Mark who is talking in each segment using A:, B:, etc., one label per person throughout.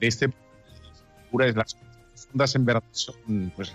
A: De este es las ondas en verdad son pues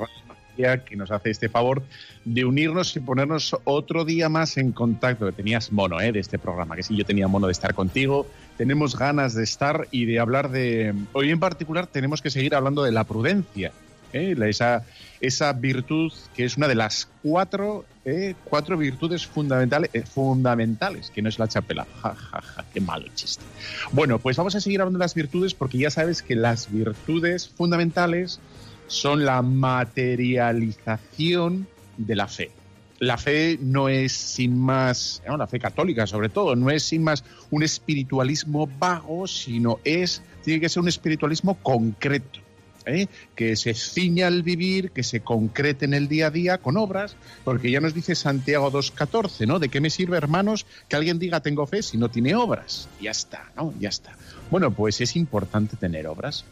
A: que nos hace este favor de unirnos y ponernos otro día más en contacto. Tenías mono ¿eh? de este programa, que sí, yo tenía mono de estar contigo. Tenemos ganas de estar y de hablar de... Hoy en particular tenemos que seguir hablando de la prudencia. ¿eh? Esa, esa virtud que es una de las cuatro, ¿eh? cuatro virtudes fundamentales, eh, fundamentales, que no es la chapela. Ja, ja, ja, qué malo chiste. Bueno, pues vamos a seguir hablando de las virtudes porque ya sabes que las virtudes fundamentales son la materialización de la fe. La fe no es sin más, la fe católica sobre todo, no es sin más un espiritualismo vago, sino es, tiene que ser un espiritualismo concreto ¿eh? que se ciña al vivir, que se concrete en el día a día con obras, porque ya nos dice Santiago 2.14, ¿no? ¿De qué me sirve, hermanos, que alguien diga tengo fe si no tiene obras? Ya está, ¿no? Ya está. Bueno, pues es importante tener obras.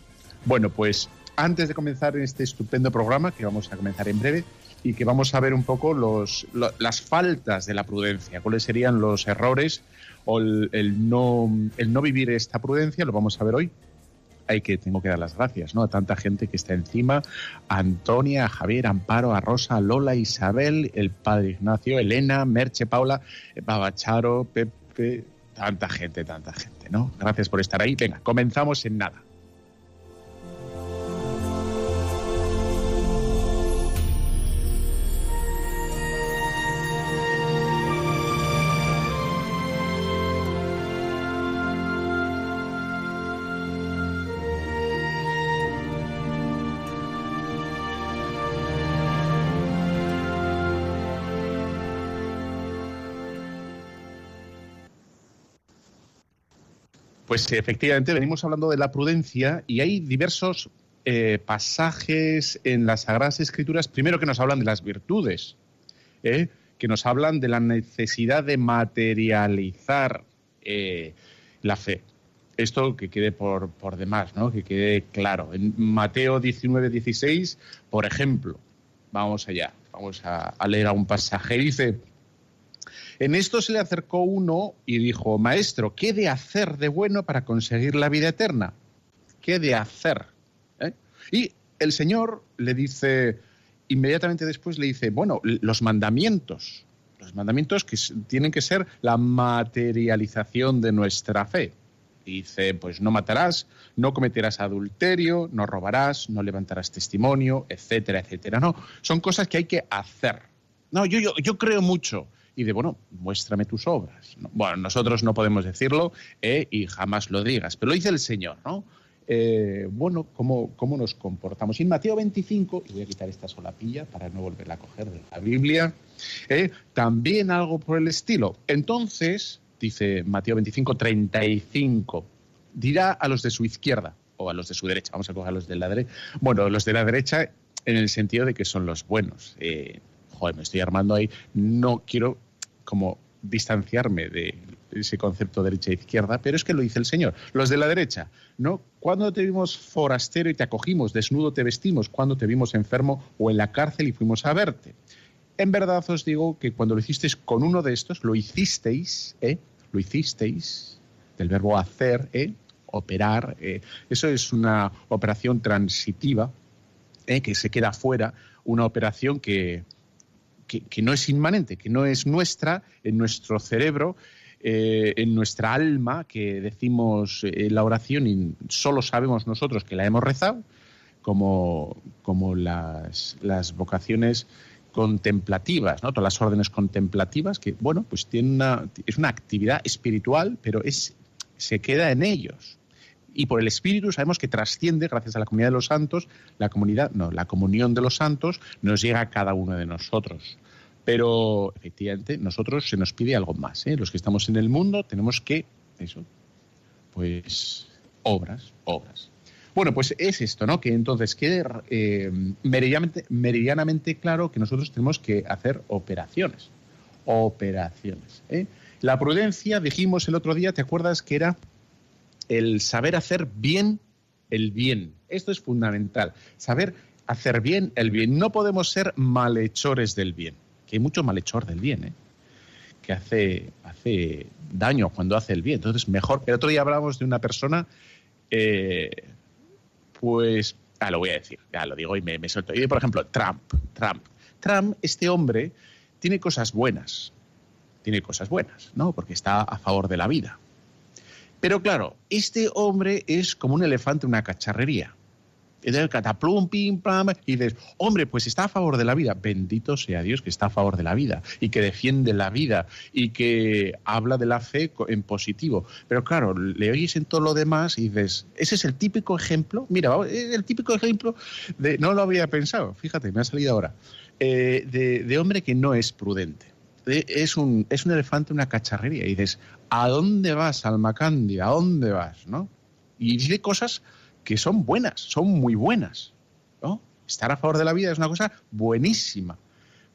A: Bueno, pues antes de comenzar este estupendo programa, que vamos a comenzar en breve, y que vamos a ver un poco los, las faltas de la prudencia, cuáles serían los errores o el, no, el no vivir esta prudencia, lo vamos a ver hoy hay que tengo que dar las gracias ¿no? a tanta gente que está encima, a Antonia, a Javier, a Amparo, a Rosa, a Lola, Isabel, el padre Ignacio, Elena, Merche, Paula, Babacharo, Pepe, tanta gente, tanta gente, ¿no? Gracias por estar ahí. Venga, comenzamos en nada. Pues efectivamente, venimos hablando de la prudencia y hay diversos eh, pasajes en las Sagradas Escrituras, primero que nos hablan de las virtudes, ¿eh? que nos hablan de la necesidad de materializar eh, la fe. Esto que quede por, por demás, ¿no? que quede claro. En Mateo 19, 16, por ejemplo, vamos allá, vamos a, a leer a un pasaje, dice, en esto se le acercó uno y dijo, Maestro, ¿qué de hacer de bueno para conseguir la vida eterna? ¿Qué de hacer? ¿Eh? Y el Señor le dice, inmediatamente después le dice, bueno, los mandamientos, los mandamientos que tienen que ser la materialización de nuestra fe. Dice, pues no matarás, no cometerás adulterio, no robarás, no levantarás testimonio, etcétera, etcétera. No, son cosas que hay que hacer. No, yo, yo, yo creo mucho y de, bueno, muéstrame tus obras. Bueno, nosotros no podemos decirlo eh, y jamás lo digas, pero lo dice el Señor, ¿no? Eh, bueno, ¿cómo, ¿cómo nos comportamos? Y en Mateo 25, y voy a quitar esta solapilla para no volverla a coger de la Biblia, eh, también algo por el estilo. Entonces, dice Mateo 25, 35, dirá a los de su izquierda, o a los de su derecha, vamos a coger a los de la derecha, bueno, los de la derecha en el sentido de que son los buenos. Joder, me estoy armando ahí, no quiero como distanciarme de ese concepto derecha e pero es que lo dice el Señor. Los de la derecha, ¿no? Cuando te vimos forastero y te acogimos, desnudo te vestimos, cuando te vimos enfermo o en la cárcel y fuimos a verte. En verdad os digo que cuando lo hicisteis con uno de estos, lo hicisteis, ¿eh? Lo hicisteis, del verbo hacer, ¿eh? Operar, ¿eh? Eso es una operación transitiva, ¿eh? que se queda fuera, una operación que, que, no es inmanente, que no es nuestra, en nuestro cerebro, eh, en nuestra alma, que decimos eh, la oración y solo sabemos nosotros que la hemos rezado, como, como las, las vocaciones contemplativas, ¿no? todas las órdenes contemplativas, que bueno, pues tienen una, es una actividad espiritual, pero es, se queda en ellos. Y por el Espíritu sabemos que trasciende, gracias a la comunidad de los santos, la comunidad, no, la comunión de los santos nos llega a cada uno de nosotros. Pero efectivamente, nosotros se nos pide algo más. ¿eh? Los que estamos en el mundo tenemos que, eso, pues, obras, obras. Bueno, pues es esto, ¿no? Que entonces quede eh, meridianamente, claro que nosotros tenemos que hacer operaciones. Operaciones. ¿eh? La prudencia, dijimos el otro día, ¿te acuerdas que era el saber hacer bien el bien? Esto es fundamental. Saber hacer bien el bien. No podemos ser malhechores del bien. Que hay mucho malhechor del bien, ¿eh? que hace, hace daño cuando hace el bien. Entonces, mejor. El otro día hablábamos de una persona eh, pues, ah, lo voy a decir, ya lo digo y me, me suelto. Y por ejemplo, Trump, Trump. Trump, este hombre, tiene cosas buenas, tiene cosas buenas, ¿no? Porque está a favor de la vida. Pero claro, este hombre es como un elefante en una cacharrería y del cataplum, pim, pam, y dices, hombre, pues está a favor de la vida. Bendito sea Dios que está a favor de la vida y que defiende la vida y que habla de la fe en positivo. Pero claro, le oyes en todo lo demás y dices, ese es el típico ejemplo, mira, el típico ejemplo de, no lo había pensado, fíjate, me ha salido ahora, eh, de, hombre que no es prudente. Es un, es un elefante, una cacharrería. Y dices, ¿a dónde vas, Alma Cándida? ¿A dónde vas? ¿No? Y dice cosas que son buenas, son muy buenas. ¿no? Estar a favor de la vida es una cosa buenísima.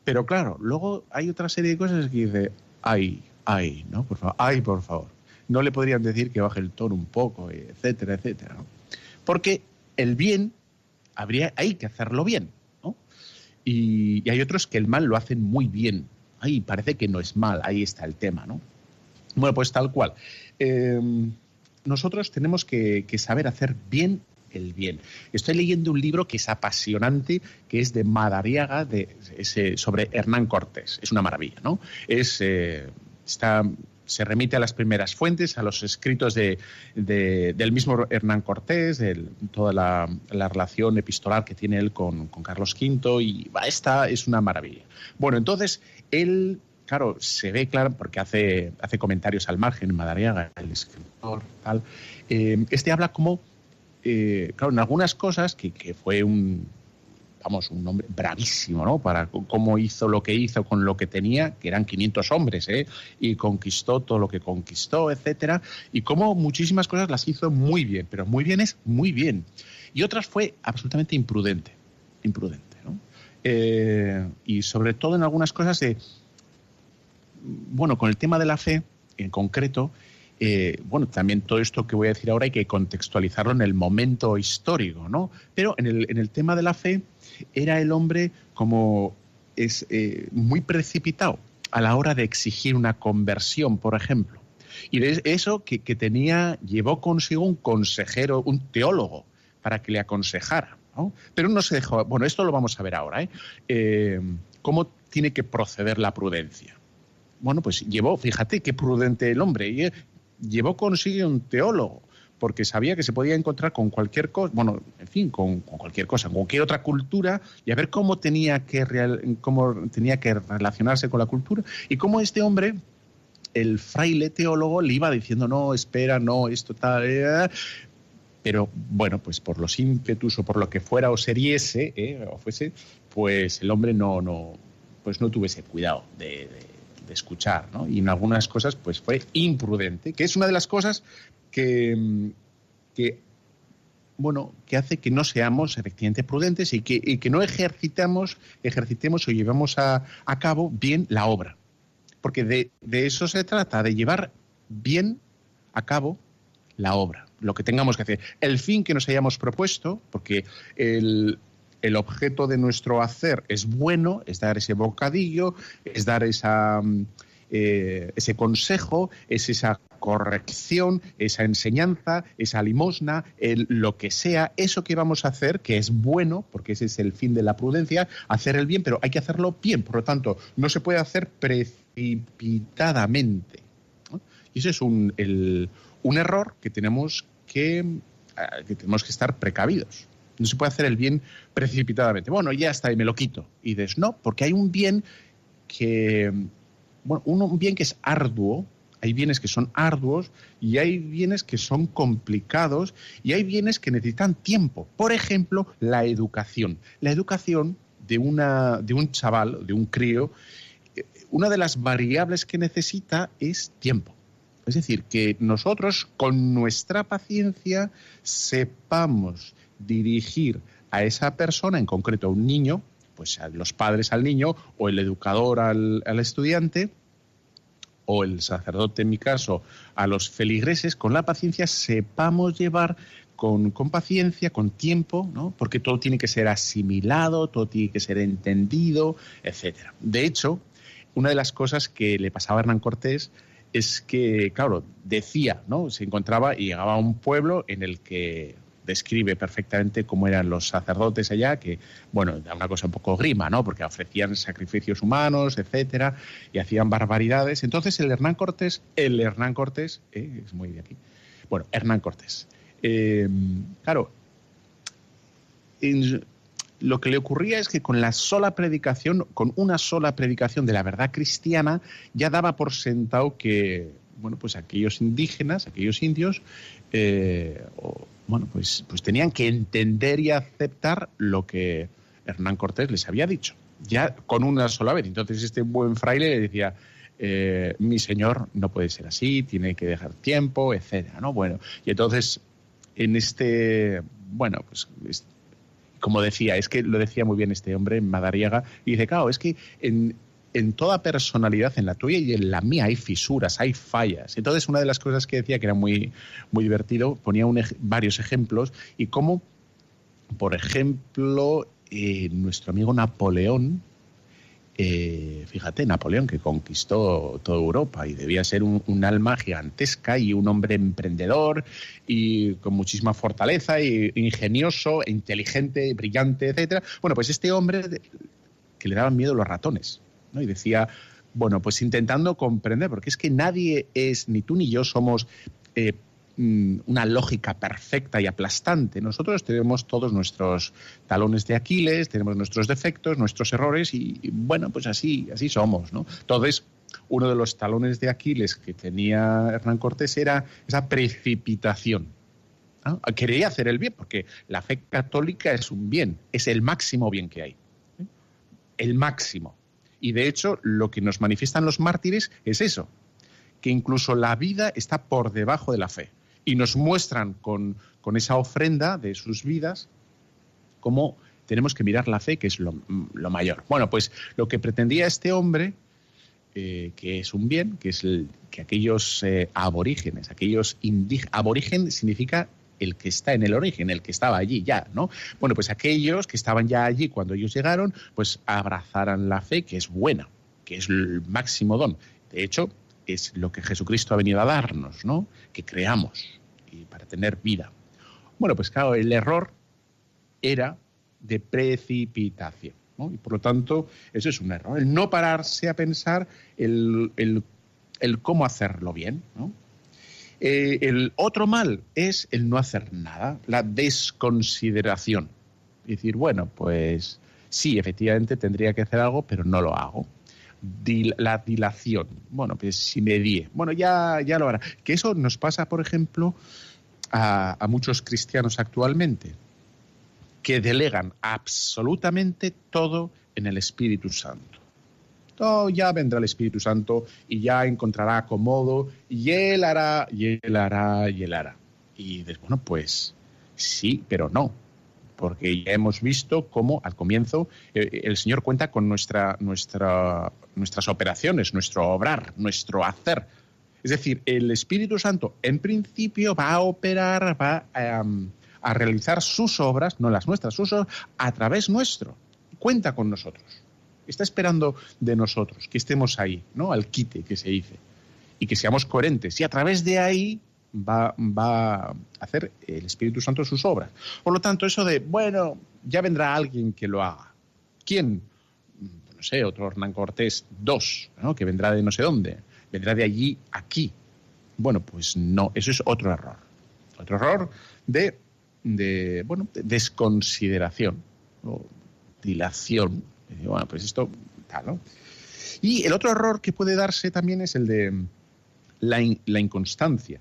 A: Pero claro, luego hay otra serie de cosas que dice, ay, ay, ¿no? Por favor, ay, por favor. No le podrían decir que baje el tono un poco, etcétera, etcétera. ¿no? Porque el bien, habría, hay que hacerlo bien. ¿no? Y, hay otros que el mal lo hacen muy bien. Ay, parece que no es mal, ahí está el tema, ¿no? Bueno, pues tal cual. Eh, nosotros tenemos que, saber hacer bien el bien. Estoy leyendo un libro que es apasionante, que es de Madariaga, de, sobre Hernán Cortés. Es una maravilla, ¿no? Es, eh, está, se remite a las primeras fuentes, a los escritos de, del mismo Hernán Cortés, de toda la, relación epistolar que tiene él con, Carlos V, y esta es una maravilla. Bueno, entonces, él claro, se ve claro, porque hace, hace comentarios al margen, Madariaga, el escritor, tal. Eh, este habla como, eh, claro, en algunas cosas, que, fue un, vamos, un hombre bravísimo, ¿no? Para cómo hizo lo que hizo con lo que tenía, que eran 500 hombres, ¿eh? Y conquistó todo lo que conquistó, etcétera. Y cómo muchísimas cosas las hizo muy bien, pero muy bien es muy bien. Y otras fue absolutamente imprudente, imprudente, ¿no? Eh, y sobre todo en algunas cosas de bueno, con el tema de la fe en concreto, eh, bueno, también todo esto que voy a decir ahora hay que contextualizarlo en el momento histórico, ¿no? Pero en el, tema de la fe era el hombre como es eh, muy precipitado a la hora de exigir una conversión, por ejemplo. Y de eso que, tenía, llevó consigo un consejero, un teólogo, para que le aconsejara. ¿no? Pero no se dejó. Bueno, esto lo vamos a ver ahora. ¿eh? eh cómo tiene que proceder la prudencia? Bueno, pues llevó, fíjate qué prudente el hombre, y llevó consigo un teólogo, porque sabía que se podía encontrar con cualquier cosa, bueno, en fin, con, cualquier cosa, con cualquier otra cultura, y a ver cómo tenía, que cómo tenía que relacionarse con la cultura, y cómo este hombre, el fraile teólogo, le iba diciendo, no, espera, no, esto tal, eh", pero bueno, pues por los ímpetus o por lo que fuera o seriese, eh, o fuese, pues el hombre no, no, pues no tuvo ese cuidado de escuchar, ¿no? Y en algunas cosas, pues fue imprudente, que es una de las cosas que, que bueno, que hace que no seamos efectivamente prudentes y que, que no ejercitamos, ejercitemos o llevamos a, a, cabo bien la obra. Porque de, de eso se trata, de llevar bien a cabo la obra, lo que tengamos que hacer. El fin que nos hayamos propuesto, porque el, el objeto de nuestro hacer es bueno, es dar ese bocadillo, es dar esa, mm, eh, ese consejo, es esa corrección, esa enseñanza, esa limosna, lo que sea, eso que vamos a hacer, que es bueno, porque ese es el fin de la prudencia, hacer el bien, pero hay que hacerlo bien, por lo tanto, no se puede hacer precipitadamente. Y ese es un, un error que tenemos que, que tenemos que estar precavidos. No se puede hacer el bien precipitadamente. Bueno, ya está, y me lo quito. Y dices, no, porque hay un bien que, bueno, un bien que es arduo, hay bienes que son arduos y hay bienes que son complicados y hay bienes que necesitan tiempo. Por ejemplo, la educación. La educación de, una, de un chaval, de un crío, eh, una de las variables que necesita es tiempo. Es decir, que nosotros con nuestra paciencia sepamos dirigir a esa persona, en concreto a un niño, pues a los padres al niño o el educador al, al estudiante, o el sacerdote, en mi caso, a los feligreses, con la paciencia sepamos llevar con, con, paciencia, con tiempo, ¿no? porque todo tiene que ser asimilado, todo tiene que ser entendido, etcétera. De hecho, una de las cosas que le pasaba a Hernán Cortés es que, claro, decía, ¿no? Se encontraba y llegaba a un pueblo en el que describe perfectamente cómo eran los sacerdotes allá, que, bueno, era una cosa un poco grima, ¿no? Porque ofrecían sacrificios humanos, etcétera, y hacían barbaridades. Entonces, el Hernán Cortés, el Hernán Cortés, eh, es muy de aquí, bueno, Hernán Cortés, eh, claro, lo que le ocurría es que con la sola predicación, con una sola predicación de la verdad cristiana, ya daba por sentado que, bueno, pues aquellos indígenas, aquellos indios, eh, o, bueno, pues, pues tenían que entender y aceptar lo que Hernán Cortés les había dicho, ya con una sola vez. Entonces este buen fraile le decía, eh, mi señor no puede ser así, tiene que dejar tiempo, etcétera, ¿no? Bueno, y entonces en este, bueno, pues como decía, es que lo decía muy bien este hombre, Madariaga, y dice, claro, es que en, en toda personalidad, en la tuya y en la mía, hay fisuras, hay fallas. Entonces, una de las cosas que decía que era muy, muy divertido, ponía un, varios ejemplos y cómo, por ejemplo, eh, nuestro amigo Napoleón, eh, fíjate, Napoleón, que conquistó toda Europa y debía ser un, un, alma gigantesca y un hombre emprendedor y con muchísima fortaleza, y ingenioso, inteligente, brillante, etcétera. Bueno, pues este hombre que le daban miedo los ratones, Y decía, bueno, pues intentando comprender, porque es que nadie es, ni tú ni yo somos eh, Mm, una lógica perfecta y aplastante. Nosotros tenemos todos nuestros talones de Aquiles, tenemos nuestros defectos, nuestros errores y, bueno, pues así, así somos, ¿no? Entonces, uno de los talones de Aquiles que tenía Hernán Cortés era esa precipitación. Quería hacer el bien, porque la fe católica es un bien, es el máximo bien que hay. ¿eh? El máximo. Y de hecho, lo que nos manifiestan los mártires es eso, que incluso la vida está por debajo de la fe y nos muestran con, con esa ofrenda de sus vidas cómo tenemos que mirar la fe, que es lo, mayor. Bueno, pues lo que pretendía este hombre, eh, que es un bien, que es el, que aquellos eh, aborígenes, aquellos indígenas, aborigen significa el que está en el origen, el que estaba allí ya, ¿no? Bueno, pues aquellos que estaban ya allí cuando ellos llegaron, pues abrazaran la fe, que es buena, que es el máximo don. De hecho, es lo que Jesucristo ha venido a darnos, ¿no? Que creamos y para tener vida. Bueno, pues claro, el error era de precipitación. ¿no? Y por lo tanto, eso es un error. El no pararse a pensar el, el, el cómo hacerlo bien. ¿no? Eh, el otro mal es el no hacer nada, la desconsideración. Es decir, bueno, pues sí, efectivamente tendría que hacer algo, pero no lo hago la dilación. Bueno, pues si me die, bueno, ya, ya lo hará. Que eso nos pasa, por ejemplo, a muchos cristianos actualmente, que delegan absolutamente todo en el Espíritu Santo. Oh, ya vendrá el Espíritu Santo y ya encontrará acomodo y él hará, y él hará, y él hará. Y dices, bueno, pues sí, pero no porque ya hemos visto cómo al comienzo eh, el Señor cuenta con nuestra, nuestra, nuestras operaciones, nuestro obrar, nuestro hacer. Es decir, el Espíritu Santo en principio va a operar, va a, um, a realizar sus obras, no las nuestras, sus obras, a través nuestro. Cuenta con nosotros. Está esperando de nosotros que estemos ahí, ¿no? Al quite que se dice. Y que seamos coherentes. Y a través de ahí va, va a hacer el Espíritu Santo sus obras. Por lo tanto, eso de, bueno, ya vendrá alguien que lo haga. ¿Quién? No sé, otro Hernán Cortés dos, ¿no? que vendrá de no sé dónde, vendrá de allí aquí. Bueno, pues no, eso es otro error. Otro error de, de bueno, de desconsideración o dilación. Bueno, pues esto. Y el otro error que puede darse también es el de la, la inconstancia.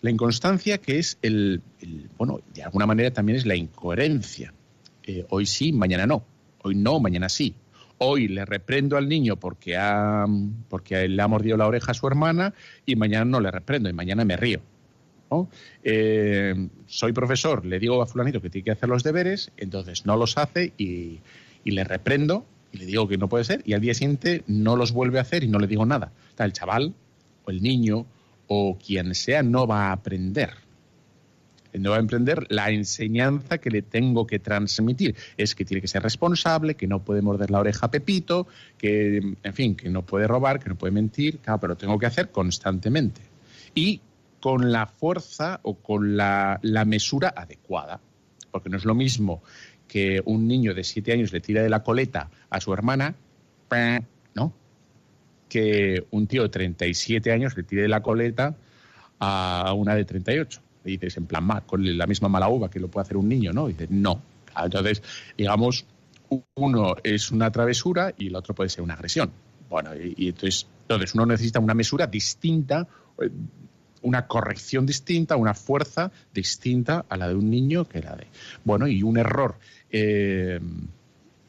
A: La inconstancia que es el, el, bueno, de alguna manera también es la incoherencia. Eh, hoy sí, mañana no. Hoy no, mañana sí. hoy le reprendo al niño porque, ha, porque le ha mordido la oreja a su hermana y mañana no le reprendo y mañana me río. Eh, soy profesor, le digo a fulanito que tiene que hacer los deberes, entonces no los hace y, le reprendo y le digo que no puede ser y al día siguiente no los vuelve a hacer y no le digo nada. El chaval o el niño o quien sea no va a aprender no va a emprender la enseñanza que le tengo que transmitir. Es que tiene que ser responsable, que no puede morder la oreja a Pepito, que, en fin, que no puede robar, que no puede mentir, claro, pero lo tengo que hacer constantemente. Y con la fuerza o con la, mesura adecuada. Porque no es lo mismo que un niño de siete años le tira de la coleta a su hermana, ¿no? Que un tío de 37 años le tire de la coleta a una de 38 dices, en plan, con la misma mala uva que lo puede hacer un niño, ¿no? Y dices, no. Entonces, digamos, uno es una travesura y el otro puede ser una agresión. Bueno, y, entonces, entonces uno necesita una mesura distinta, eh, una corrección distinta, una fuerza distinta a la de un niño que la de. Bueno, y un error eh,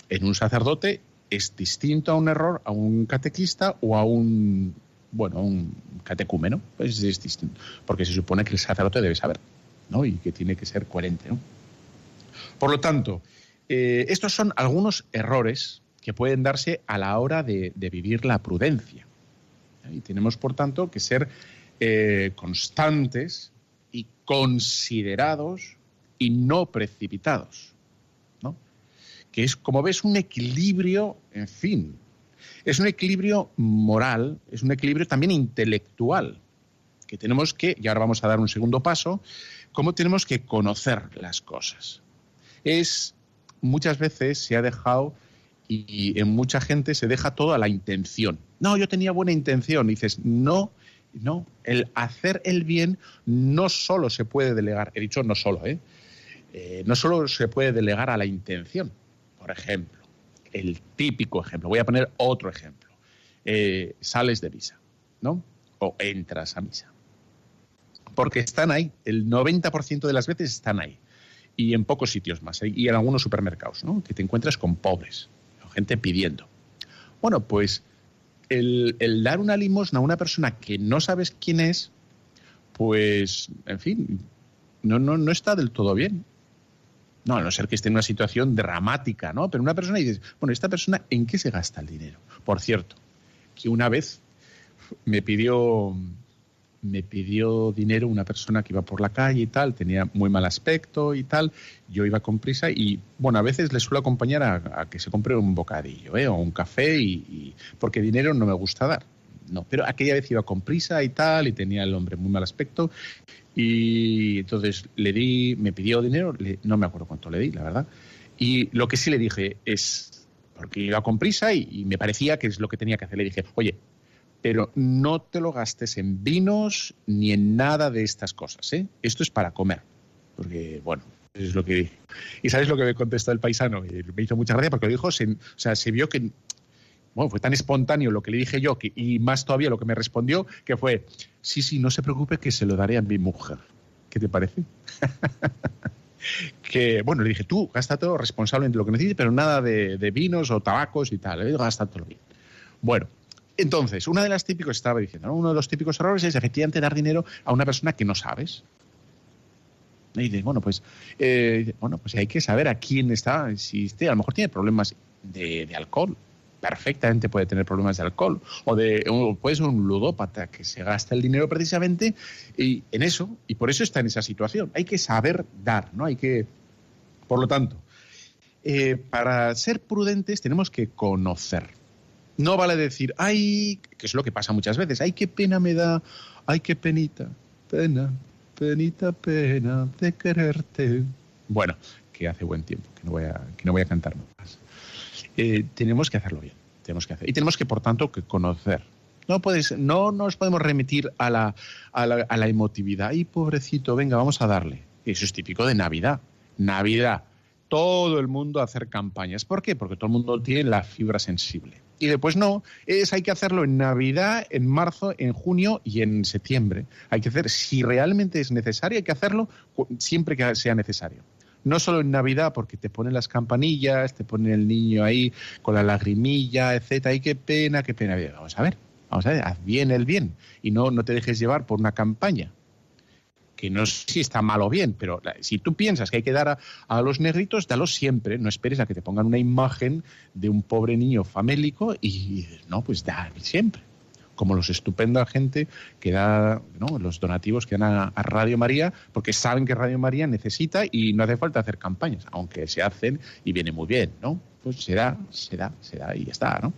A: en un sacerdote es distinto a un error a un catequista o a un bueno, un catecúmeno, pues es distinto, porque se supone que el sacerdote debe saber, ¿no? Y que tiene que ser coherente, ¿no? Por lo tanto, eh, estos son algunos errores que pueden darse a la hora de, vivir la prudencia. Y tenemos, por tanto, que ser eh, constantes y considerados y no precipitados. ¿no? Que es, como ves, un equilibrio, en fin, es un equilibrio moral, es un equilibrio también intelectual, que tenemos que, y ahora vamos a dar un segundo paso, cómo tenemos que conocer las cosas. Es, muchas veces se ha dejado, y en mucha gente se deja todo a la intención. No, yo tenía buena intención. Y dices, no, no, el hacer el bien no solo se puede delegar, he dicho no solo, ¿eh? eh no solo se puede delegar a la intención, por ejemplo el típico ejemplo. Voy a poner otro ejemplo. Eh, sales de misa, ¿no? O entras a misa. Porque están ahí, el 90% de las veces están ahí. Y en pocos sitios más, ¿eh? y en algunos supermercados, ¿no? Que te encuentras con pobres, gente pidiendo. Bueno, pues el, el dar una limosna a una persona que no sabes quién es, pues, en fin, no, no, no está del todo bien. No, a no ser que esté en una situación dramática, ¿no? Pero una persona dice, bueno, ¿esta persona en qué se gasta el dinero? Por cierto, que una vez me pidió, me pidió dinero una persona que iba por la calle y tal, tenía muy mal aspecto y tal, yo iba con prisa y, bueno, a veces le suelo acompañar a, que se compre un bocadillo, ¿eh? O un café y, porque dinero no me gusta dar. No, pero aquella vez iba con prisa y tal, y tenía el hombre muy mal aspecto, y entonces le di, me pidió dinero, no me acuerdo cuánto le di, la verdad. Y lo que sí le dije es, porque iba con prisa y, me parecía que es lo que tenía que hacer, le dije, oye, pero no te lo gastes en vinos ni en nada de estas cosas, ¿eh? Esto es para comer. Porque, bueno, es lo que dije. ¿Y sabes lo que me contestó el paisano? Me hizo mucha gracia porque lo dijo, o sea, se vio que bueno, fue tan espontáneo lo que le dije yo y más todavía lo que me respondió, que fue, sí, sí, no se preocupe que se lo daré a mi mujer. ¿Qué te parece? que, bueno, le dije, tú, gasta todo responsablemente lo que necesites, pero nada de, vinos o tabacos y tal, ¿eh? gasta todo bien. Bueno, entonces, una de las típicos, estaba diciendo, uno de los típicos errores es efectivamente dar dinero a una persona que no sabes. Y dices, bueno, pues, eh, bueno, pues hay que saber a quién está, si este, a lo mejor tiene problemas de alcohol, perfectamente puede tener problemas de alcohol o de puede ser un ludópata que se gasta el dinero precisamente y en eso y por eso está en esa situación. Hay que saber dar, ¿no? Hay que, por lo tanto, eh, para ser prudentes tenemos que conocer. No vale decir, ay, que es lo que pasa muchas veces, ay, qué pena me da, ay, qué penita, pena, penita, pena de quererte. Bueno, que hace buen tiempo, que no voy a, que no voy a cantar más. Eh, tenemos que hacerlo bien. Tenemos que hacer. Y tenemos que, por tanto, que conocer. No, puedes, no nos podemos remitir a la, a la, a la emotividad. ¡Ay, pobrecito! Venga, vamos a darle. Eso es típico de Navidad. Navidad. Todo el mundo a hacer campañas. ¿Por qué? Porque todo el mundo tiene la fibra sensible. Y después no, es hay que hacerlo en Navidad, en marzo, en junio y en septiembre. Hay que hacer, si realmente es necesario, hay que hacerlo siempre que sea necesario. no solo en Navidad, porque te ponen las campanillas, te ponen el niño ahí con la lagrimilla, etcétera, ay, qué pena, qué pena. Vamos a ver, vamos a ver, haz bien el bien y no, no te dejes llevar por una campaña que no sé si está mal o bien, pero si tú piensas que hay que dar a, los negritos, dalos siempre, no esperes a que te pongan una imagen de un pobre niño famélico y no, pues da siempre. Como los estupenda gente que da los donativos que dan a, Radio María, porque saben que Radio María necesita y no hace falta hacer campañas, aunque se hacen y viene muy bien, ¿no? Pues se da, se da, se da y está, ¿no?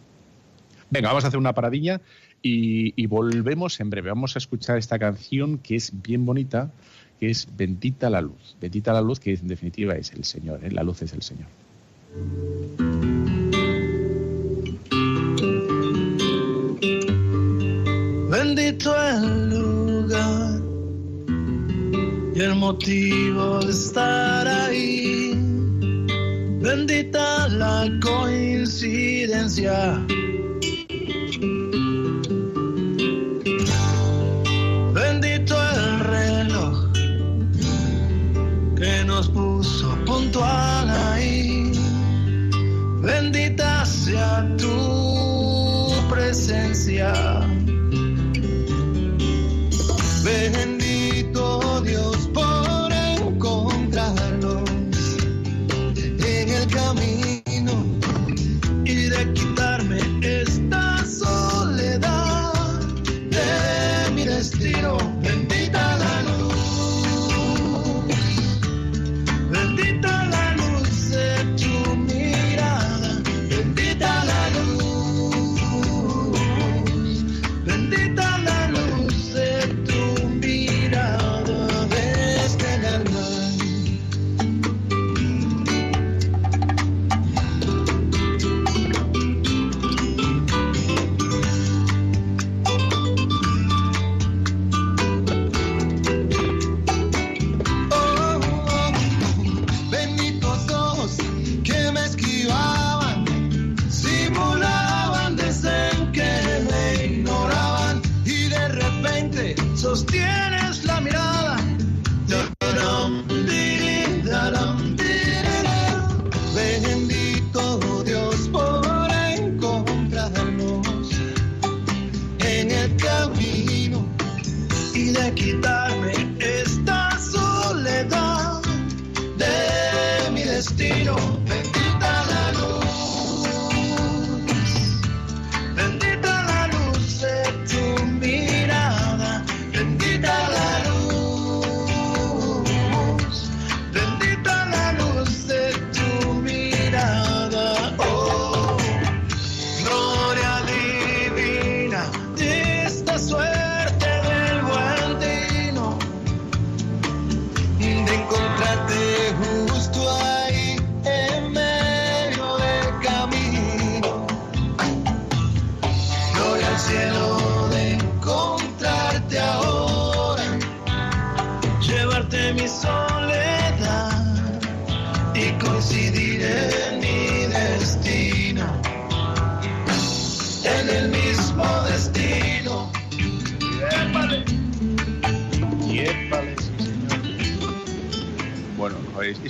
A: Venga, vamos a hacer una paradilla y, volvemos en breve. Vamos a escuchar esta canción que es bien bonita, que es Bendita la luz. Bendita la luz, que en definitiva es el Señor, ¿eh? la luz es el Señor.
B: Bendito el lugar y el motivo de estar ahí. Bendita la coincidencia nos puso puntual ahí. Bendita sea tu presencia.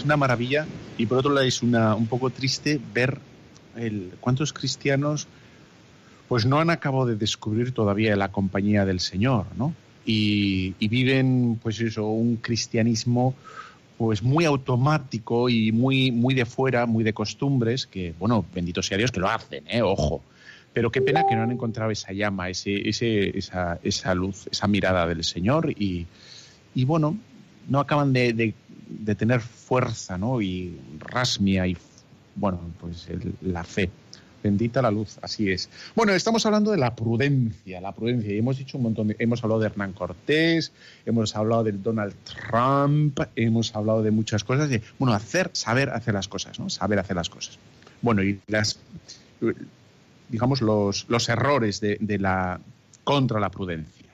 A: Una maravilla y por otro lado es una, un poco triste ver el, cuántos cristianos pues no han acabado de descubrir todavía la compañía del Señor, ¿no? Y, viven pues eso, un cristianismo pues muy automático y muy, muy de fuera, muy de costumbres, que bueno, bendito sea Dios que lo hacen, ¿eh? ojo. Pero qué pena que no han encontrado esa llama, ese, ese, esa, esa luz, esa mirada del Señor y, y bueno, no acaban de tener fuerza, ¿no? Y rasmia y, bueno, pues la fe. Bendita la luz, así es. Bueno, estamos hablando de la prudencia, la prudencia. Y hemos dicho un montón hemos hablado de Hernán Cortés, hemos hablado de Donald Trump, hemos hablado de muchas cosas. De, bueno, hacer, saber hacer las cosas, ¿no? Saber hacer las cosas. Bueno, y las, digamos, los, los errores de, de la, contra la prudencia.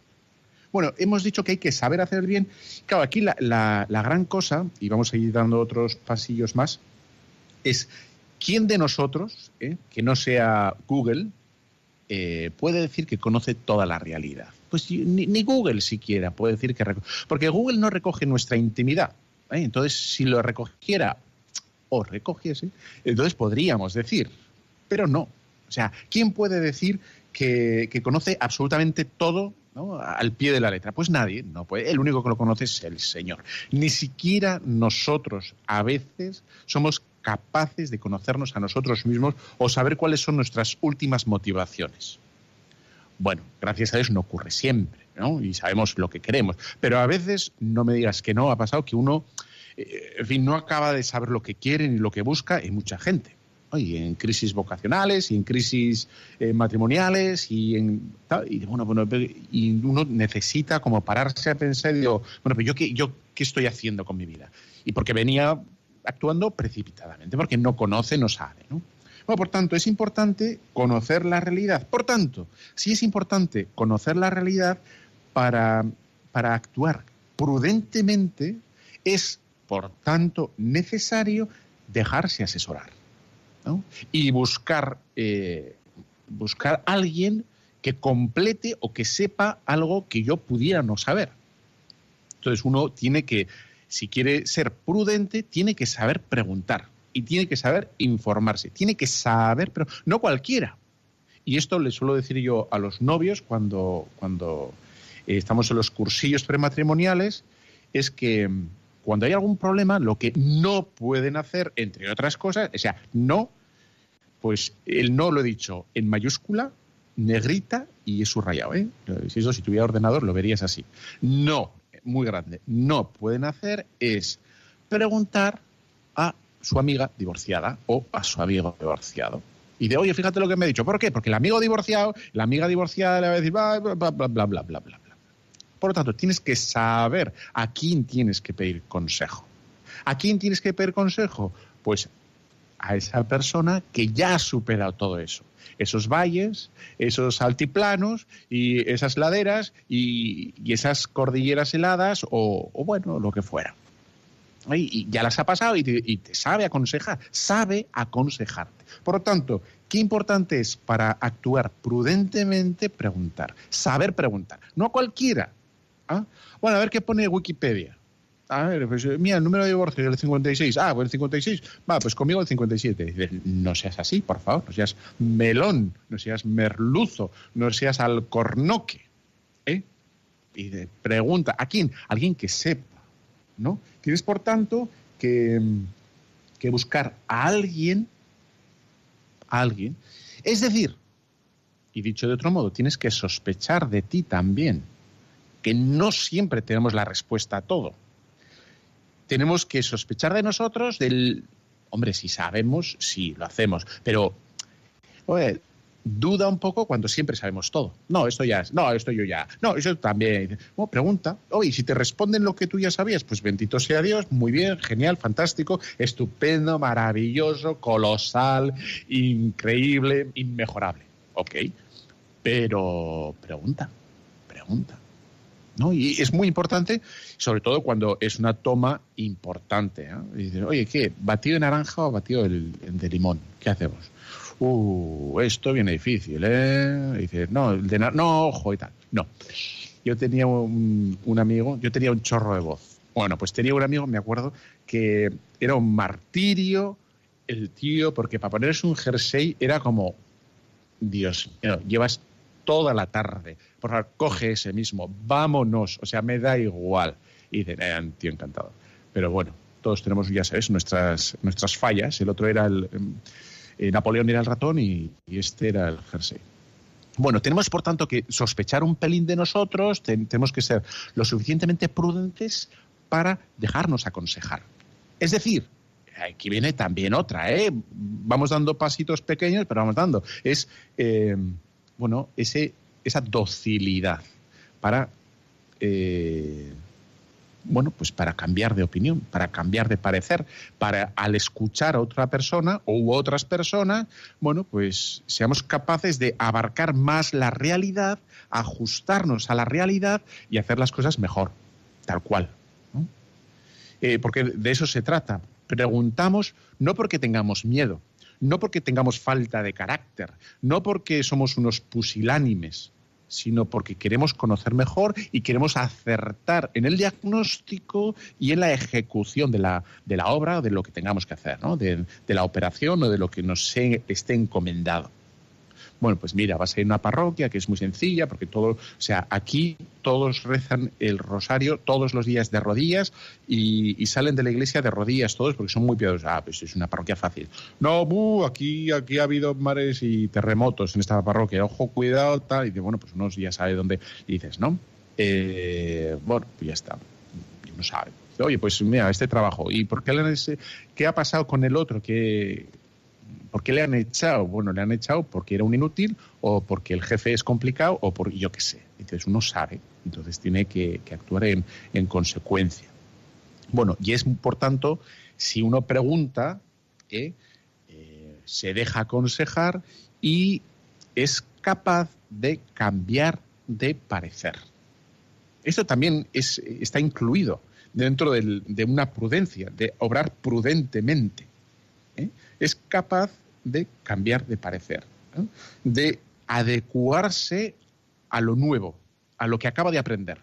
A: Bueno, hemos dicho que hay que saber hacer bien. Claro, aquí la, gran cosa, y vamos a ir dando otros pasillos más, es quién de nosotros, eh, que no sea Google, eh, puede decir que conoce toda la realidad. Pues ni, Google siquiera puede decir que... Porque Google no recoge nuestra intimidad. ¿eh? Entonces, si lo recogiera o recogiese, entonces podríamos decir, pero no. O sea, ¿quién puede decir que, conoce absolutamente todo al pie de la letra? Pues nadie, no puede. El único que lo conoce es el Señor. Ni siquiera nosotros a veces somos capaces de conocernos a nosotros mismos o saber cuáles son nuestras últimas motivaciones. Bueno, gracias a Dios no ocurre siempre, ¿no? Y sabemos lo que queremos. Pero a veces, no me digas que no, ha pasado que uno, eh, en fin, no acaba de saber lo que quiere ni lo que busca en mucha gente. Y en crisis vocacionales, y en crisis eh, matrimoniales, y en y, bueno, bueno, y uno necesita como pararse a pensar y digo, bueno, pero yo qué, yo qué estoy haciendo con mi vida. Y porque venía actuando precipitadamente, porque no conoce, no sabe, ¿no? por tanto, es importante conocer la realidad. Por tanto, sí es importante conocer la realidad para, actuar prudentemente, es, por tanto, necesario dejarse asesorar y buscar, eh, buscar alguien que complete o que sepa algo que yo pudiera no saber. Entonces uno tiene que, si quiere ser prudente, tiene que saber preguntar y tiene que saber informarse, tiene que saber, pero no cualquiera. Y esto le suelo decir yo a los novios cuando, cuando eh, estamos en los cursillos prematrimoniales, es que cuando hay algún problema, lo que no pueden hacer, entre otras cosas, o sea, no, pues el no lo he dicho en mayúscula, negrita y es subrayado. ¿eh? Eso, si tuviera ordenador lo verías así. No, muy grande, no pueden hacer es preguntar a su amiga divorciada o a su amigo divorciado. Y de, oye, fíjate lo que me ha dicho. ¿Por qué? Porque el amigo divorciado, la amiga divorciada le va a decir, bla, bla, bla, bla, bla. bla. Por lo tanto, tienes que saber a quién tienes que pedir consejo. ¿A quién tienes que pedir consejo? Pues a esa persona que ya ha superado todo eso. Esos valles, esos altiplanos y esas laderas y, esas cordilleras heladas o, bueno, lo que fuera y ya las ha pasado y te, sabe aconsejar, sabe aconsejarte. Por lo tanto, qué importante es para actuar prudentemente preguntar, saber preguntar, no a cualquiera. ¿Ah? Bueno, a ver qué pone Wikipedia. A ver, pues mira, el número de divorcio es el 56. Ah, pues el 56. Va, pues conmigo el 57. no seas así, por favor. No seas melón, no seas merluzo, no seas alcornoque. ¿eh? Y pregunta, ¿a quién? Alguien que sepa ¿no? Tienes, por tanto, que, buscar a alguien, a alguien, es decir, y dicho de otro modo, tienes que sospechar de ti también, que no siempre tenemos la respuesta a todo. Tenemos que sospechar de nosotros del, hombre, si sabemos, sí, lo hacemos, pero, duda un poco cuando siempre sabemos todo. No, esto ya es, no, esto yo ya, no, eso también. Bueno, pregunta, oye, si te responden lo que tú ya sabías, pues bendito sea Dios, muy bien, genial, fantástico, estupendo, maravilloso, colosal, increíble, inmejorable. Ok, pero pregunta, pregunta. ¿No? Y es muy importante, sobre todo cuando es una toma importante. ¿eh? oye, ¿qué? ¿Batido de naranja o batido de limón? ¿Qué hacemos? uh, esto viene difícil, ¿eh? Dices, no, de no, ojo y tal. No. Yo tenía un, amigo, yo tenía un chorro de voz. Bueno, pues tenía un amigo, me acuerdo, que era un martirio el tío, porque para ponerse un jersey era como, Dios mío, llevas toda la tarde. Por favor, coge ese mismo, vámonos. O sea, me da igual. Y dice, eh, tío encantado. Pero bueno, todos tenemos, ya sabes, nuestras, nuestras fallas. El otro era el eh, Napoleón era el ratón y, este era el jersey. Bueno, tenemos por tanto que sospechar un pelín de nosotros, tenemos que ser lo suficientemente prudentes para dejarnos aconsejar. Es decir, aquí viene también otra, ¿eh? Vamos dando pasitos pequeños, pero vamos dando. Es, eh, bueno, ese, esa docilidad para bueno, pues para cambiar de opinión, para cambiar de parecer, para al escuchar a otra persona u otras personas, bueno, pues seamos capaces de abarcar más la realidad, ajustarnos a la realidad y hacer las cosas mejor, tal cual. Eh, porque de eso se trata. Preguntamos no porque tengamos miedo, no porque tengamos falta de carácter, no porque somos unos pusilánimes, sino porque queremos conocer mejor y queremos acertar en el diagnóstico y en la ejecución de la, de la obra, de lo que tengamos que hacer, ¿no? de, de la operación o de lo que nos esté encomendado. Bueno, pues mira, vas a ir a una parroquia que es muy sencilla, porque todo, o sea, aquí todos rezan el rosario todos los días de rodillas y, salen de la iglesia de rodillas todos porque son muy piadosos. Ah, pues es una parroquia fácil. No, bu, aquí, aquí ha habido mares y terremotos en esta parroquia. Ojo, cuidado, tal. Y bueno, pues uno ya sabe dónde. Y dices, ¿no? Eh, bueno, pues ya está. Y uno sabe. Oye, pues mira, este trabajo. ¿Y por qué, qué ha pasado con el otro? ¿Qué, ¿Por qué le han echado? Bueno, le han echado porque era un inútil o porque el jefe es complicado o por yo qué sé. Entonces uno sabe, entonces tiene que, actuar en, consecuencia. Bueno, y es por tanto, si uno pregunta, ¿eh? Eh, se deja aconsejar y es capaz de cambiar de parecer. Esto también está incluido dentro de una prudencia, de obrar prudentemente. ¿eh? Es capaz de cambiar de parecer, de adecuarse a lo nuevo, a lo que acaba de aprender,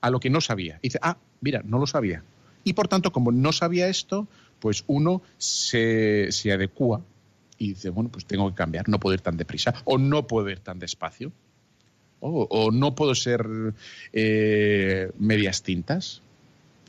A: a lo que no sabía. Y dice, ah, mira, no lo sabía. Y por tanto, como no sabía esto, pues uno se, se adecua y dice, bueno, pues tengo que cambiar, no puedo ir tan deprisa o no puedo ir tan despacio. O, no puedo ser eh, medias tintas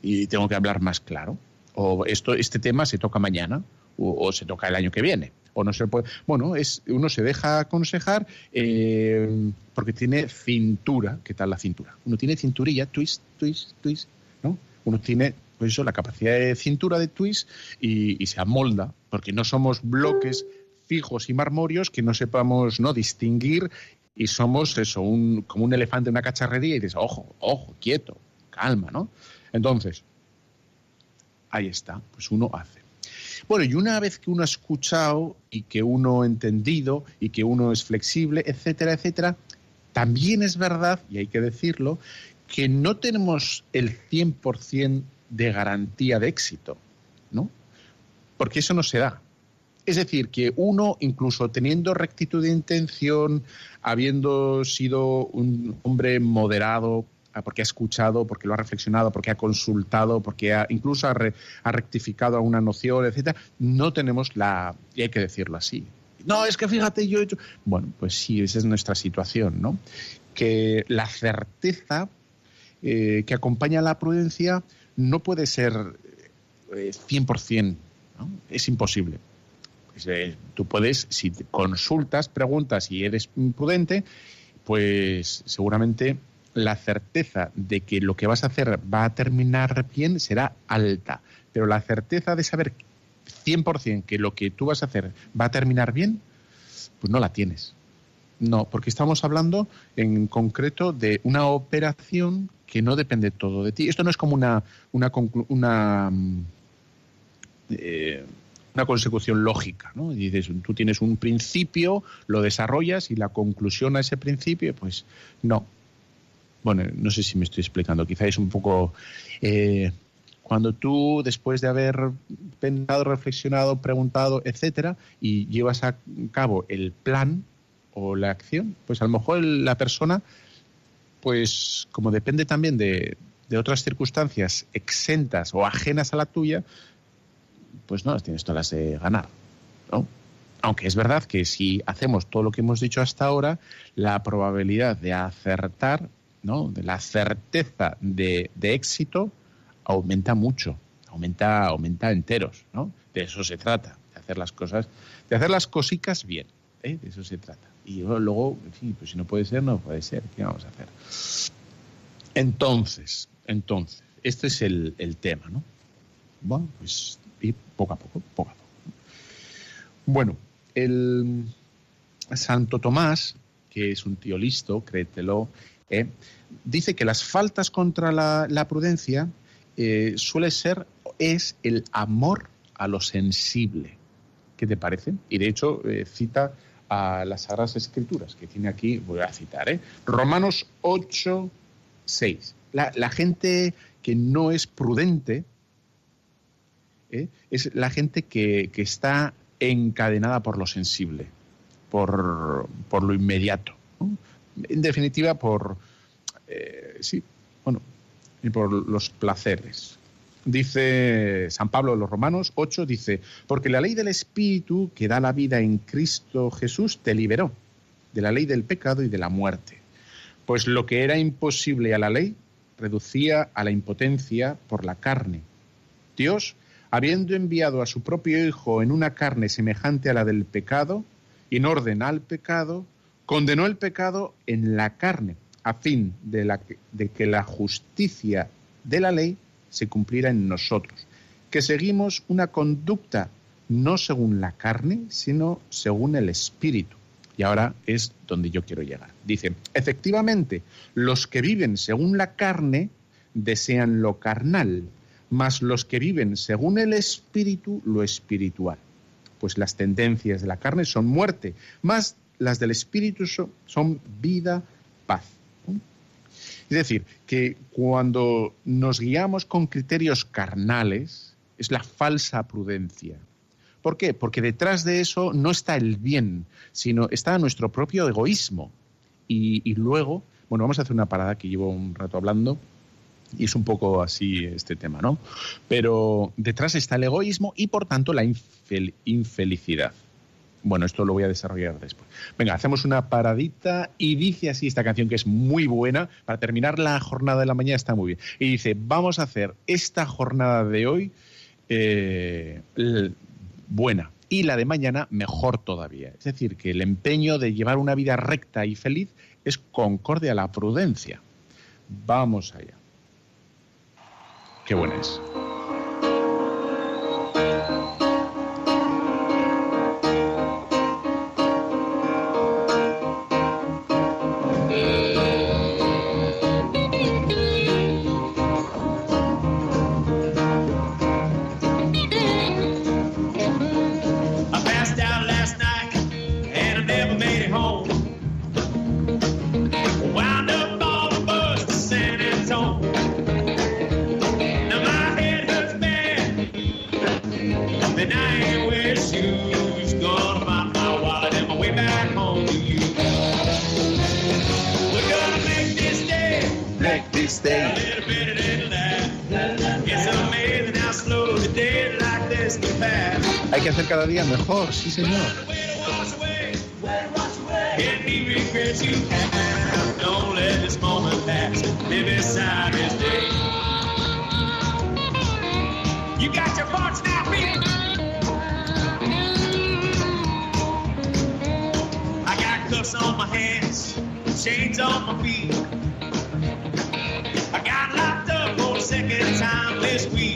A: y tengo que hablar más claro. O esto, este tema se toca mañana o se toca el año que viene o no se puede. Bueno, es, uno se deja aconsejar eh, porque tiene cintura. ¿Qué tal la cintura? Uno tiene cinturilla, twist, twist, twist, ¿no? Uno tiene, pues eso, la capacidad de cintura de twist y, se amolda, porque no somos bloques fijos y marmorios que no sepamos no distinguir y somos eso, un, como un elefante en una cacharrería y dices, ojo, ojo, quieto, calma, ¿no? Entonces, ahí está, pues uno hace. Bueno, y una vez que uno ha escuchado y que uno ha entendido y que uno es flexible, etcétera, etcétera, también es verdad, y hay que decirlo, que no tenemos el 100% de garantía de éxito, ¿no? Porque eso no se da. Es decir, que uno, incluso teniendo rectitud de intención, habiendo sido un hombre moderado, porque ha escuchado, porque lo ha reflexionado, porque ha consultado, porque ha, incluso ha, rectificado alguna noción, etcétera, no tenemos la, y hay que decirlo así. No, es que fíjate, yo he hecho. Bueno, pues sí, esa es nuestra situación, ¿no? Que la certeza eh, que acompaña a la prudencia no puede ser 100%, eh, ¿no? es imposible. Eh, tú puedes, si consultas, preguntas y eres prudente, pues seguramente la certeza de que lo que vas a hacer va a terminar bien será alta, pero la certeza de saber 100% que lo que tú vas a hacer va a terminar bien, pues no la tienes. No, porque estamos hablando en concreto de una operación que no depende todo de ti. Esto no es como una, una, una, eh, una consecución lógica. ¿no? dices, tú tienes un principio, lo desarrollas y la conclusión a ese principio, pues no, bueno, no sé si me estoy explicando, quizá es un poco... Eh, cuando tú, después de haber pensado, reflexionado, preguntado, etcétera, y llevas a cabo el plan o la acción, pues a lo mejor la persona, pues como depende también de, de otras circunstancias exentas o ajenas a la tuya, pues no las tienes todas las de ganar, ¿no? Aunque es verdad que si hacemos todo lo que hemos dicho hasta ahora, la probabilidad de acertar ¿no? de la certeza de, éxito aumenta mucho, aumenta, aumenta enteros, ¿no? De eso se trata, de hacer las cosas, de hacer las cositas bien, ¿eh? de eso se trata. Y luego, pues si no puede ser, no puede ser, ¿qué vamos a hacer? Entonces, entonces, este es el, el tema, ¿no? Bueno, pues y poco a poco, poco a poco. Bueno, el Santo Tomás, que es un tío listo, créetelo, ¿eh? dice que las faltas contra la, prudencia eh, suele ser, es el amor a lo sensible. ¿Qué te parece? Y de hecho eh, cita a las Sagradas Escrituras, que tiene aquí, voy a citar, Romanos 8, 6. La, gente que no es prudente es la gente que, está encadenada por lo sensible, por, lo inmediato en definitiva, por, eh, sí, bueno, y por los placeres. Dice San Pablo de los Romanos 8, dice, porque la ley del Espíritu que da la vida en Cristo Jesús te liberó de la ley del pecado y de la muerte. Pues lo que era imposible a la ley reducía a la impotencia por la carne. Dios, habiendo enviado a su propio Hijo en una carne semejante a la del pecado, en orden al pecado, condenó el pecado en la carne, a fin de, que la justicia de la ley se cumpliera en nosotros, que seguimos una conducta no según la carne, sino según el Espíritu. Y ahora es donde yo quiero llegar. Dice, efectivamente, los que viven según la carne desean lo carnal, mas los que viven según el Espíritu lo espiritual. Pues las tendencias de la carne son muerte, más las del Espíritu son, vida, paz. Es decir, que cuando nos guiamos con criterios carnales, es la falsa prudencia. ¿Por qué? Porque detrás de eso no está el bien, sino está nuestro propio egoísmo. Y, luego, bueno, vamos a hacer una parada que llevo un rato hablando y es un poco así este tema, ¿no? Pero detrás está el egoísmo y por tanto la infelicidad. Bueno, esto lo voy a desarrollar después. Venga, hacemos una paradita y dice así esta canción que es muy buena. Para terminar la jornada de la mañana está muy bien. Y dice, vamos a hacer esta jornada de hoy eh, buena y la de mañana mejor todavía. Es decir, que el empeño de llevar una vida recta y feliz es concordia a la prudencia. Vamos allá. Qué buena es. Hay que hacer cada día mejor, sí señor. Got your parts now, baby. I got cuffs on my hands, chains on my feet. I got locked up for the second time this week.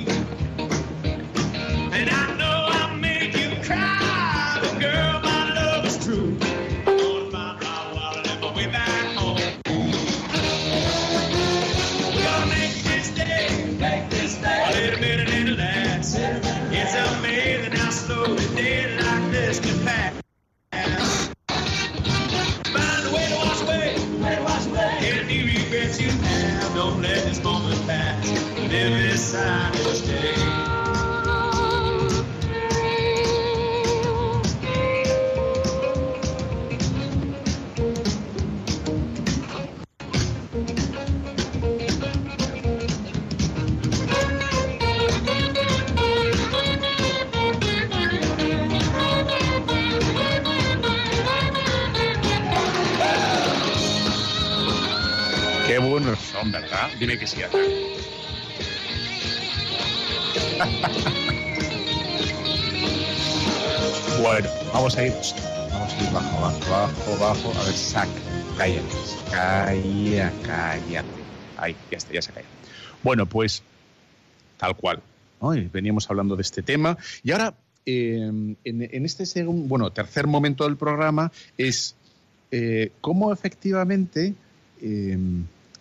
A: Qué buenos son, ¿verdad? Dime que sí. Ata. bueno, vamos a ir. Vamos a ir bajo, bajo, bajo, bajo. A ver, saca. Cállate. Calla, cállate. Ahí, ya está, ya se calla. Bueno, pues tal cual. ¿no? Y Veníamos hablando de este tema. Y ahora, eh, en, en este segundo, bueno, tercer momento del programa es eh, cómo efectivamente eh,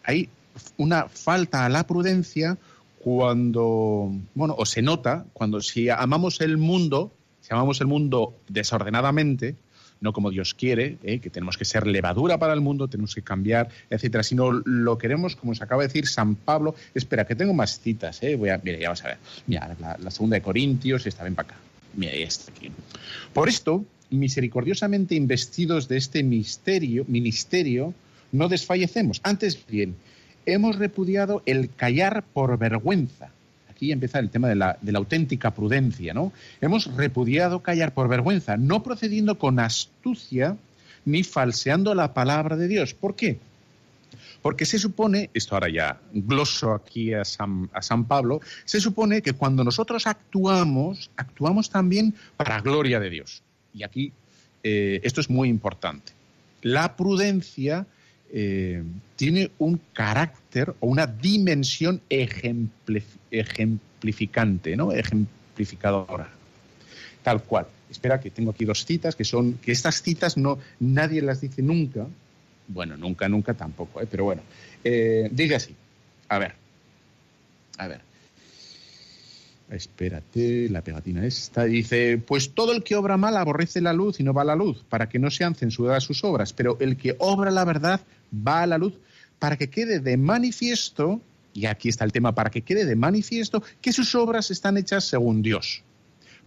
A: hay una falta a la prudencia cuando, bueno, o se nota cuando si amamos el mundo, si amamos el mundo desordenadamente, no como Dios quiere, ¿eh? que tenemos que ser levadura para el mundo, tenemos que cambiar, etcétera, sino lo queremos, como se acaba de decir San Pablo. Espera, que tengo más citas, ¿eh? Voy a, mira, ya vas a ver. Mira, la, segunda de Corintios, está bien para acá. Mira, ya está aquí. Por esto, misericordiosamente investidos de este misterio, ministerio, no desfallecemos. Antes bien, hemos repudiado el callar por vergüenza. Aquí empieza el tema de la, auténtica prudencia, ¿no? Hemos repudiado callar por vergüenza, no procediendo con astucia ni falseando la palabra de Dios. ¿Por qué? Porque se supone, esto ahora ya gloso aquí a San, a San Pablo, se supone que cuando nosotros actuamos, actuamos también para gloria de Dios. Y aquí eh, esto es muy importante. La prudencia eh, tiene un carácter o una dimensión ejemplificante, ¿no? ejemplificadora. Tal cual. Espera que tengo aquí dos citas que son que estas citas no nadie las dice nunca. Bueno, nunca, nunca tampoco, ¿eh? pero bueno. Eh, dice así. A ver. A ver. Espérate, la pegatina esta. Dice, pues todo el que obra mal aborrece la luz y no va a la luz, para que no sean censuradas sus obras, pero el que obra la verdad va a la luz para que quede de manifiesto, y aquí está el tema, para que quede de manifiesto que sus obras están hechas según Dios.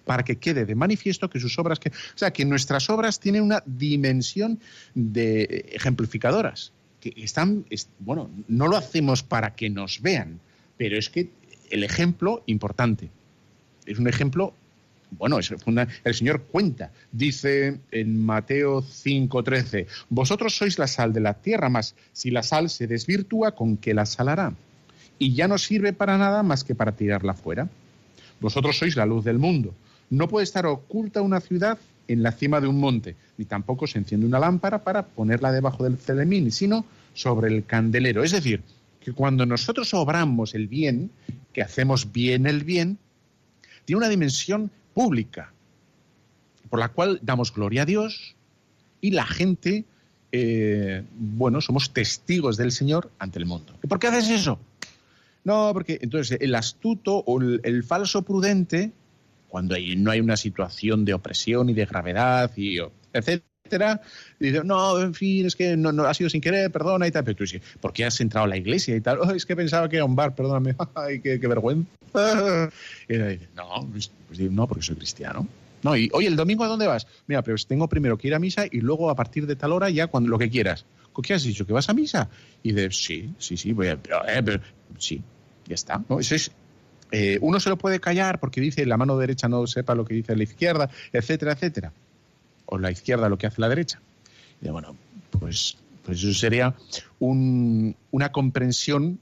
A: Para que quede de manifiesto que sus obras, que, o sea, que nuestras obras tienen una dimensión de ejemplificadoras. Que están, bueno, no lo hacemos para que nos vean, pero es que el ejemplo importante. Es un ejemplo, bueno, es una, el Señor cuenta, dice en Mateo 5:13, vosotros sois la sal de la tierra, mas si la sal se desvirtúa, ¿con qué la salará? Y ya no sirve para nada más que para tirarla fuera. Vosotros sois la luz del mundo. No puede estar oculta una ciudad en la cima de un monte, ni tampoco se enciende una lámpara para ponerla debajo del celemín, sino sobre el candelero. Es decir, que cuando nosotros obramos el bien, que hacemos bien el bien, tiene una dimensión pública, por la cual damos gloria a Dios y la gente, eh, bueno, somos testigos del Señor ante el mundo. ¿Y por qué haces eso? No, porque entonces el astuto o el, falso prudente, cuando hay, no hay una situación de opresión y de gravedad, y etcétera, dice, no, en fin, es que no, no, ha sido sin querer, perdona y tal, pero tú dices, ¿por qué has entrado a la iglesia y tal? Es que pensaba que era un bar, perdóname, ay, qué, vergüenza. Y dice, no, pues, pues, no, porque soy cristiano. No, y oye, el domingo ¿a dónde vas? Mira, pero tengo primero que ir a misa y luego a partir de tal hora ya cuando lo que quieras. ¿Qué has dicho? ¿Que vas a misa? Y de sí, sí, sí, voy a, pero, eh, pero, sí, ya está. ¿no? Eh, uno se lo puede callar porque dice la mano derecha no sepa lo que dice la izquierda, etcétera, etcétera. O la izquierda lo que hace la derecha. Y bueno, pues, pues eso sería un, una comprensión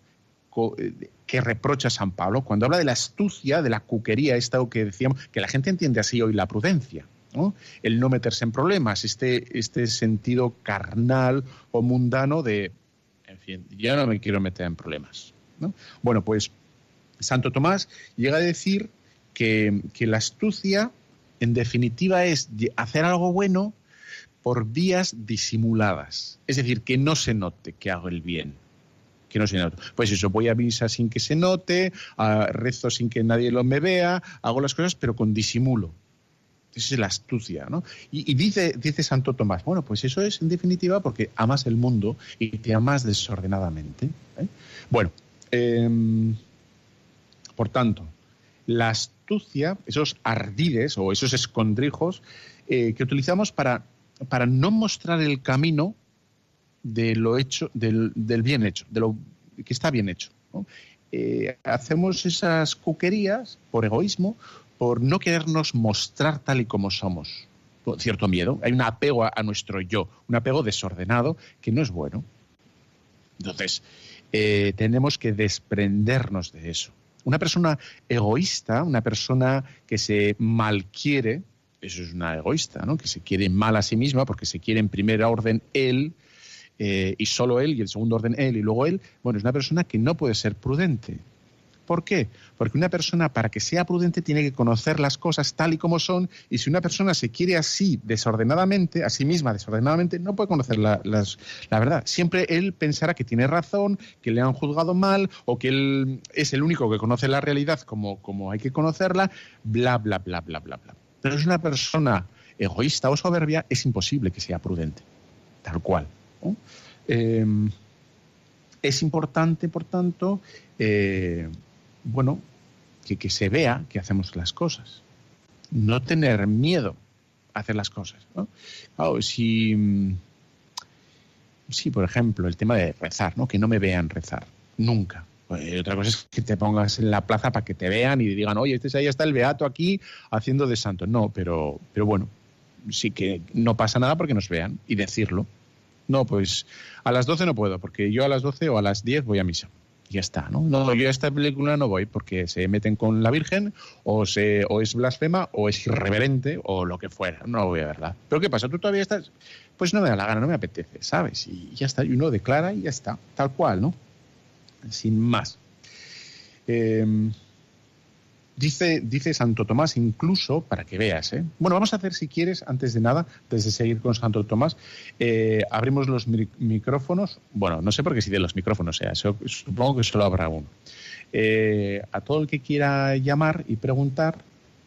A: que reprocha San Pablo cuando habla de la astucia, de la cuquería, esta que decíamos, que la gente entiende así hoy la prudencia. ¿no? El no meterse en problemas, este, este sentido carnal o mundano de, en fin, yo no me quiero meter en problemas. ¿no? Bueno, pues Santo Tomás llega a decir que, que la astucia, en definitiva, es hacer algo bueno por vías disimuladas. Es decir, que no se note que hago el bien. Que no se note. Pues eso, voy a misa sin que se note, a rezo sin que nadie lo me vea, hago las cosas pero con disimulo. Esa es la astucia, ¿no? Y, dice, dice Santo Tomás, bueno, pues eso es en definitiva porque amas el mundo y te amas desordenadamente. ¿eh? Bueno, eh, por tanto, la astucia, esos ardides o esos escondrijos eh, que utilizamos para, para, no mostrar el camino de lo hecho, del, del, bien hecho, de lo que está bien hecho. Eh, hacemos esas cuquerías por egoísmo, por no querernos mostrar tal y como somos. Con cierto miedo, hay un apego a, a nuestro yo, un apego desordenado que no es bueno. Entonces, eh, tenemos que desprendernos de eso. Una persona egoísta, una persona que se malquiere, eso es una egoísta, ¿no? que se quiere mal a sí misma porque se quiere en primera orden él eh, y solo él y en segundo orden él y luego él, bueno, es una persona que no puede ser prudente. ¿Por qué? Porque una persona para que sea prudente tiene que conocer las cosas tal y como son y si una persona se quiere así desordenadamente, a sí misma desordenadamente, no puede conocer la, verdad. Siempre él pensará que tiene razón, que le han juzgado mal o que él es el único que conoce la realidad como, como hay que conocerla, bla, bla, bla, bla, bla, bla. Pero es una persona egoísta o soberbia, es imposible que sea prudente, tal cual. Eh, es importante, por tanto, eh, bueno, que, que, se vea que hacemos las cosas. No tener miedo a hacer las cosas. ¿no? Claro, si, sí, por ejemplo, el tema de rezar, ¿no? Que no me vean rezar, nunca. Eh, otra cosa es que te pongas en la plaza para que te vean y digan, oye, este ahí está el beato aquí haciendo de santo. No, pero, pero bueno, sí que no pasa nada porque nos vean y decirlo. No, pues a las 12 no puedo, porque yo a las 12 o a las 10 voy a misa. Ya está, ¿no? No, yo a esta película no voy porque se meten con la Virgen o, se, o es blasfema o es irreverente o lo que fuera. No voy a verla. ¿Pero qué pasa? ¿Tú todavía estás? Pues no me da la gana, no me apetece, ¿sabes? Y ya está, y uno declara y ya está, tal cual, ¿no? Sin más. Eh, Dice, dice Santo Tomás incluso, para que veas, ¿eh? bueno, vamos a hacer si quieres, antes de nada, antes de seguir con Santo Tomás, eh, abrimos los micrófonos, bueno, no sé por qué si de los micrófonos, sea, supongo que solo habrá uno. Eh, a todo el que quiera llamar y preguntar,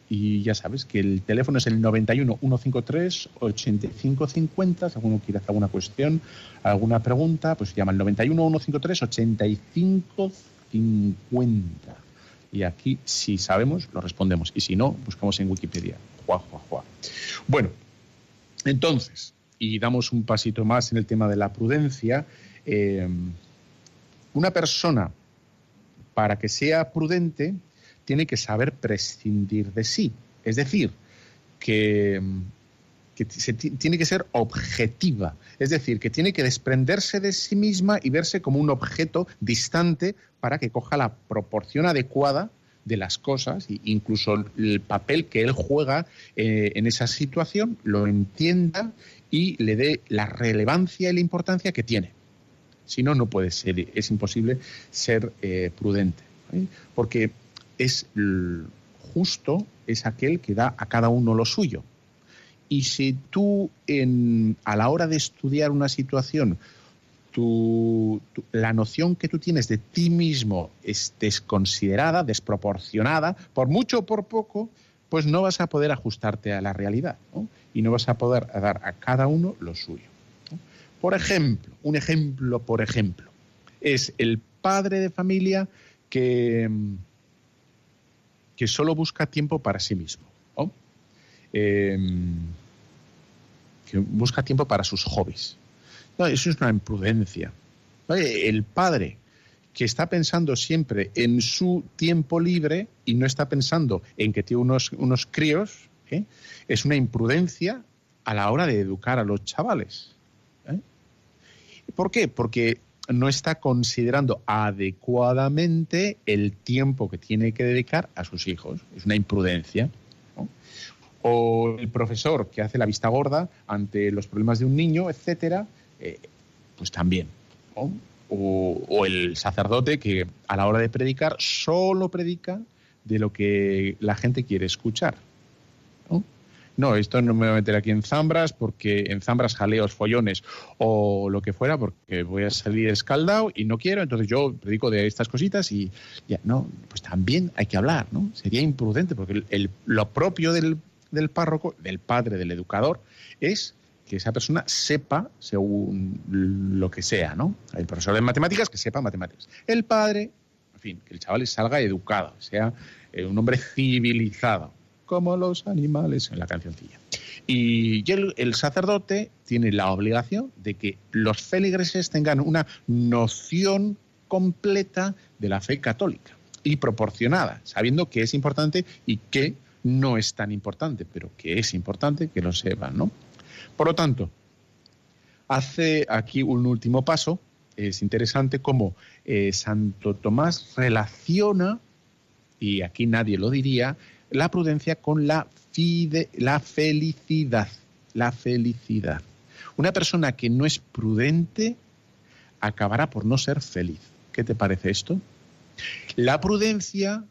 A: y ya sabes que el teléfono es el 91 153 8550, si alguno quiere hacer alguna cuestión, alguna pregunta, pues llama al 91 153 8550 y aquí, si sabemos, lo respondemos. Y si no, buscamos en Wikipedia. Bueno, entonces, y damos un pasito más en el tema de la prudencia. Eh, una persona, para que sea prudente, tiene que saber prescindir de sí. Es decir, que que tiene que ser objetiva, es decir, que tiene que desprenderse de sí misma y verse como un objeto distante para que coja la proporción adecuada de las cosas e incluso el papel que él juega eh, en esa situación lo entienda y le dé la relevancia y la importancia que tiene. Si no, no puede ser, es imposible ser eh, prudente, porque es justo, es aquel que da a cada uno lo suyo. Y si tú a la hora de estudiar una situación, la noción que tú tienes de ti mismo es desconsiderada, desproporcionada, por mucho o por poco, pues no vas a poder ajustarte a la realidad y no vas a poder dar a cada uno lo suyo. Por ejemplo, un ejemplo, por ejemplo, es el padre de familia que, que solo busca tiempo para sí mismo. Em, que busca tiempo para sus hobbies. Eso es una imprudencia. El padre que está pensando siempre en su tiempo libre y no está pensando en que tiene unos, unos críos, ¿eh? es una imprudencia a la hora de educar a los chavales. ¿eh? ¿Por qué? Porque no está considerando adecuadamente el tiempo que tiene que dedicar a sus hijos. Es una imprudencia el profesor que hace la vista gorda ante los problemas de un niño, etcétera, eh, pues también. O, el sacerdote que a la hora de predicar solo predica de lo que la gente quiere escuchar. ¿no? esto no me voy a meter aquí en zambras porque en zambras jaleos, follones o lo que fuera porque voy a salir escaldado y no quiero, entonces yo predico de estas cositas y ya, no, pues también hay que hablar, ¿no? Sería imprudente porque lo propio del del párroco, del padre, del educador, es que esa persona sepa según lo que sea, ¿no? El profesor de matemáticas que sepa matemáticas. El padre, en fin, que el chaval salga educado, sea eh, un hombre civilizado, como los animales en la cancioncilla. Y el, el, sacerdote tiene la obligación de que los feligreses tengan una noción completa de la fe católica y proporcionada, sabiendo que es importante y que no es tan importante, pero que es importante que lo sepan, ¿no? Por lo tanto, hace aquí un último paso. Es interesante cómo eh, Santo Tomás relaciona, y aquí nadie lo diría, la prudencia con la, la felicidad. La felicidad. Una persona que no es prudente acabará por no ser feliz. ¿Qué te parece esto? La prudencia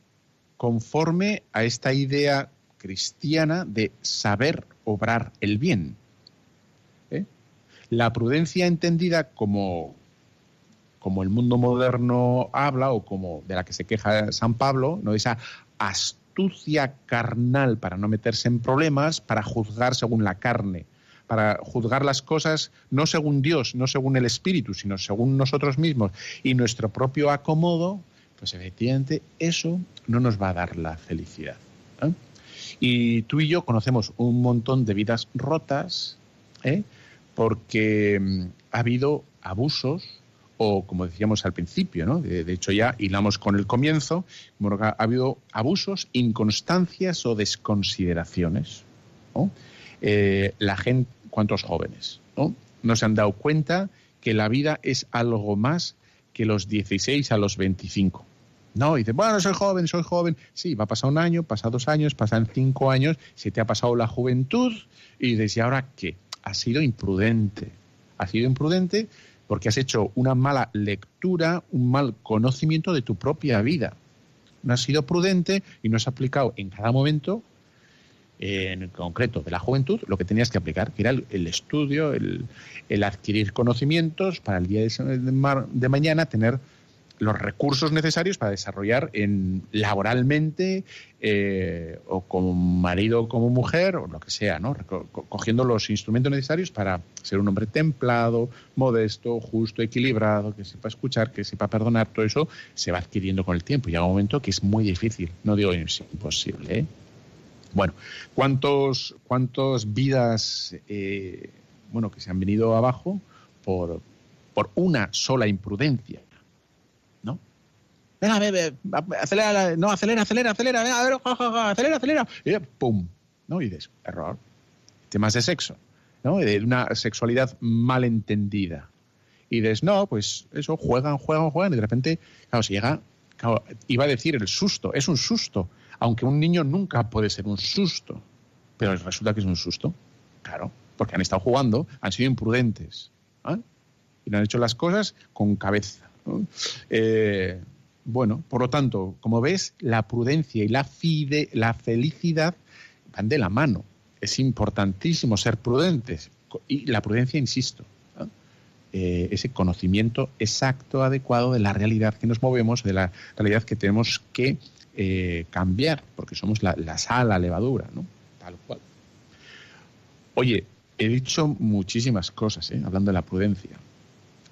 A: conforme a esta idea cristiana de saber obrar el bien. ¿eh? La prudencia entendida como, como el mundo moderno habla o como de la que se queja San Pablo, ¿no? esa astucia carnal para no meterse en problemas, para juzgar según la carne, para juzgar las cosas no según Dios, no según el Espíritu, sino según nosotros mismos y nuestro propio acomodo, pues efectivamente eso no nos va a dar la felicidad. ¿eh? Y tú y yo conocemos un montón de vidas rotas, ¿eh? porque mm, ha habido abusos o, como decíamos al principio, ¿no? de, hecho ya hilamos con el comienzo, ha habido abusos, inconstancias o desconsideraciones. Eh, la gente, ¿cuántos jóvenes? ¿no? no se han dado cuenta que la vida es algo más que los 16 a los 25. No, dice, bueno, soy joven, soy joven. Sí, va a pasar un año, pasa dos años, pasan cinco años, se te ha pasado la juventud y dices, ¿y ahora qué? Has sido imprudente. Has sido imprudente porque has hecho una mala lectura, un mal conocimiento de tu propia vida. No has sido prudente y no has aplicado en cada momento, en concreto de la juventud, lo que tenías que aplicar, que era el, estudio, el, adquirir conocimientos para el día de mañana tener los recursos necesarios para desarrollar en laboralmente eh, o como marido o como mujer o lo que sea, ¿no? cogiendo los instrumentos necesarios para ser un hombre templado, modesto, justo, equilibrado, que sepa escuchar, que sepa perdonar, todo eso se va adquiriendo con el tiempo. Llega un momento que es muy difícil, no digo imposible. ¿eh? Bueno, ¿cuántos, cuántas vidas eh, bueno, que se han venido abajo por, por una sola imprudencia? Venga, bebe, acelera, no, acelera, acelera, acelera, venga, a ver, acelera, acelera, y pum, ¿no? Y dices, error. Temas de sexo, ¿no? De una sexualidad mal entendida. Y dices, no, pues eso, juegan, juegan, juegan, y de repente, claro, si llega, claro, iba a decir el susto, es un susto, aunque un niño nunca puede ser un susto, pero resulta que es un susto, claro, porque han estado jugando, han sido imprudentes, ¿ah? y no han hecho las cosas con cabeza. Eh, bueno, por lo tanto, como ves, la prudencia y la, la felicidad van de la mano. Es importantísimo ser prudentes. Y la prudencia, insisto, eh, ese conocimiento exacto, adecuado de la realidad que nos movemos, de la realidad que tenemos que eh, cambiar, porque somos la, sal, la levadura, ¿no? Tal cual. Oye, he dicho muchísimas cosas, ¿eh? hablando de la prudencia.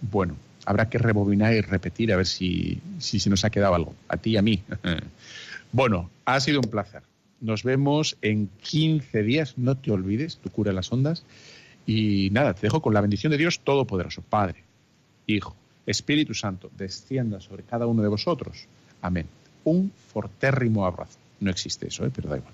A: Bueno, habrá que rebobinar y repetir a ver si, si nos ha quedado algo, a ti y a mí. bueno, ha sido un placer. Nos vemos en 15 días, no te olvides, tu cura las ondas. Y nada, te dejo con la bendición de Dios Todopoderoso, Padre, Hijo, Espíritu Santo, descienda sobre cada uno de vosotros. Amén. Un fortérrimo abrazo. No existe eso, ¿eh? pero da igual.